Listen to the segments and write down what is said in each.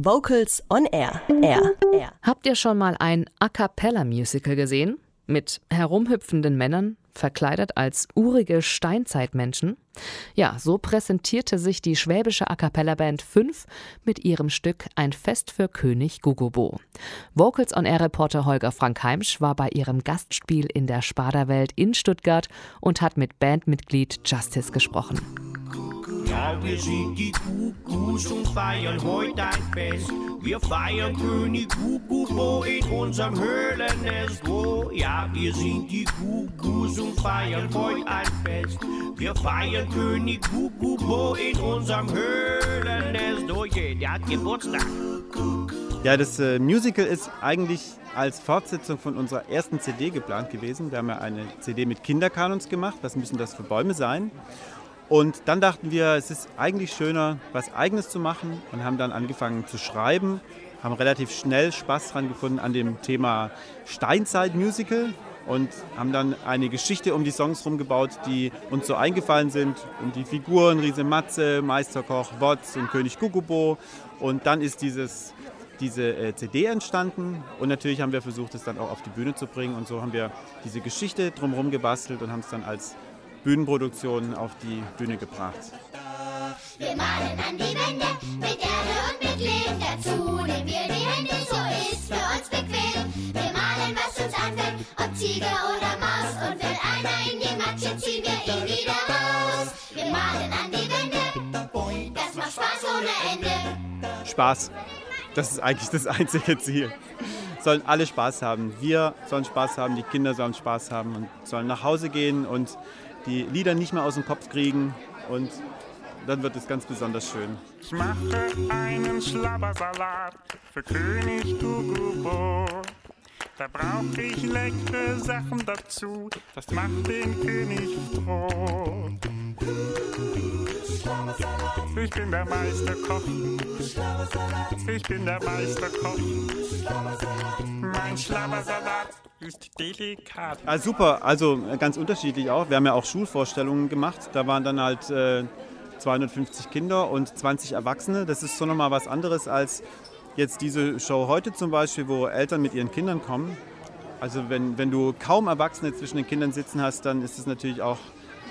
Vocals on Air. Air. Air. Habt ihr schon mal ein A cappella Musical gesehen? Mit herumhüpfenden Männern, verkleidet als urige Steinzeitmenschen? Ja, so präsentierte sich die schwäbische A cappella Band 5 mit ihrem Stück Ein Fest für König Gugubo. Vocals on Air Reporter Holger Frank Heimsch war bei ihrem Gastspiel in der Sparda-Welt in Stuttgart und hat mit Bandmitglied Justice gesprochen. Ja, wir sind die Kuckucks und feiern heute ein Fest. Wir feiern König Kuckubo in unserem Höhlennest. Oh, ja, wir sind die Kuckucks und feiern heute ein Fest. Wir feiern König Kuckubo in unserem Höhlennest. Oh je, der hat Geburtstag. Ja, das äh, Musical ist eigentlich als Fortsetzung von unserer ersten CD geplant gewesen. Wir haben ja eine CD mit Kinderkanons gemacht. Was müssen das für Bäume sein? Und dann dachten wir, es ist eigentlich schöner, was Eigenes zu machen und haben dann angefangen zu schreiben, haben relativ schnell Spaß dran gefunden an dem Thema Steinzeit-Musical und haben dann eine Geschichte um die Songs rumgebaut, die uns so eingefallen sind, um die Figuren Riese Matze, Meisterkoch Wotz und König Gugubo. Und dann ist dieses, diese äh, CD entstanden und natürlich haben wir versucht, es dann auch auf die Bühne zu bringen und so haben wir diese Geschichte drumherum gebastelt und haben es dann als Bühnenproduktion auf die Bühne gebracht. Wir malen an die Wände mit Erde und mit Lehm. Dazu nehmen wir die Hände, so ist für uns bequem. Wir malen, was uns anfällt, ob Tiger oder Maus. Und fällt einer in die Matsche, ziehen wir ihn wieder raus. Wir malen an die Wände, das macht Spaß ohne Ende. Spaß, das ist eigentlich das einzige Ziel. Sollen alle Spaß haben. Wir sollen Spaß haben, die Kinder sollen Spaß haben und sollen nach Hause gehen und die Lieder nicht mehr aus dem Kopf kriegen und dann wird es ganz besonders schön. Ich mache einen Schlabbersalat für König Gugubo. Da brauche ich leckere Sachen dazu, das macht den König froh. Ich bin der Meisterkoch. Ich bin der Meisterkoch. Mein Schlabbersalat ist delikat. Ah, super, also äh, ganz unterschiedlich auch. Wir haben ja auch Schulvorstellungen gemacht. Da waren dann halt äh, 250 Kinder und 20 Erwachsene. Das ist so nochmal was anderes als jetzt diese Show heute zum Beispiel, wo Eltern mit ihren Kindern kommen. Also wenn, wenn du kaum Erwachsene zwischen den Kindern sitzen hast, dann ist es natürlich auch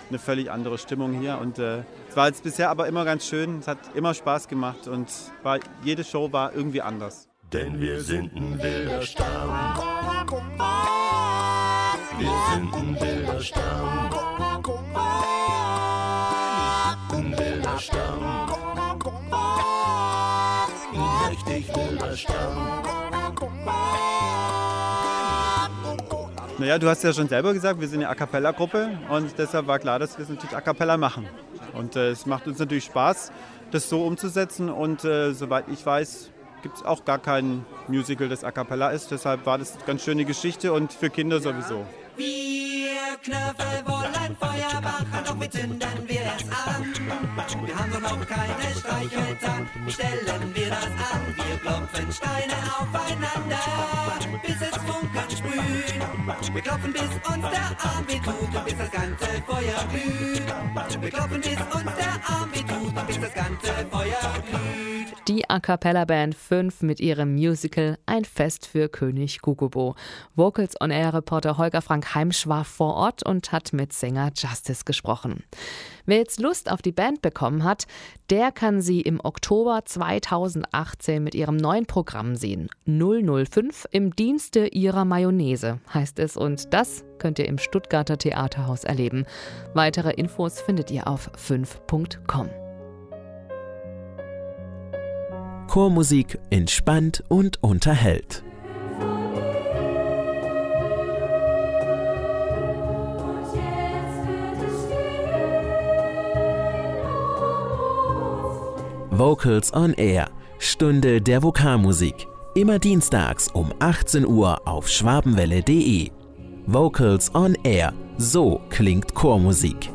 eine völlig andere Stimmung hier. Und äh, es war jetzt bisher aber immer ganz schön. Es hat immer Spaß gemacht und war, jede Show war irgendwie anders. Denn wir sind ein wilder Stamm. Ein wilder Stamm. Wilder Stamm. Ein richtig wilder Stamm. Naja, du hast ja schon selber gesagt, wir sind eine A Cappella-Gruppe und deshalb war klar, dass wir es natürlich A Cappella machen. Und äh, es macht uns natürlich Spaß, das so umzusetzen und äh, soweit ich weiß, gibt es auch gar kein Musical, das A Cappella ist. Deshalb war das eine ganz schöne Geschichte und für Kinder sowieso. Wir Knöpfe wollen Feuer machen, doch wie zünden wir es an? Wir haben doch noch keine Streichhölzer, stellen wir das an? Wir klopfen Steine aufeinander, bis es Funken sprühen. Wir klopfen, bis uns der Arm wehtut bis das ganze Feuer glüht. Wir klopfen, bis uns der Arm wehtut bis das ganze Feuer glüht. Die A Cappella Band 5 mit ihrem Musical Ein Fest für König Gugubo. Vocals on Air Reporter Holger Frank Heimsch war vor Ort und hat mit Sänger Justice gesprochen. Wer jetzt Lust auf die Band bekommen hat, der kann sie im Oktober 2018 mit ihrem neuen Programm sehen. 005 im Dienste ihrer Mayonnaise heißt es und das könnt ihr im Stuttgarter Theaterhaus erleben. Weitere Infos findet ihr auf 5.com. Chormusik entspannt und unterhält. Vocals on Air, Stunde der Vokalmusik. Immer dienstags um 18 Uhr auf schwabenwelle.de. Vocals on Air, so klingt Chormusik.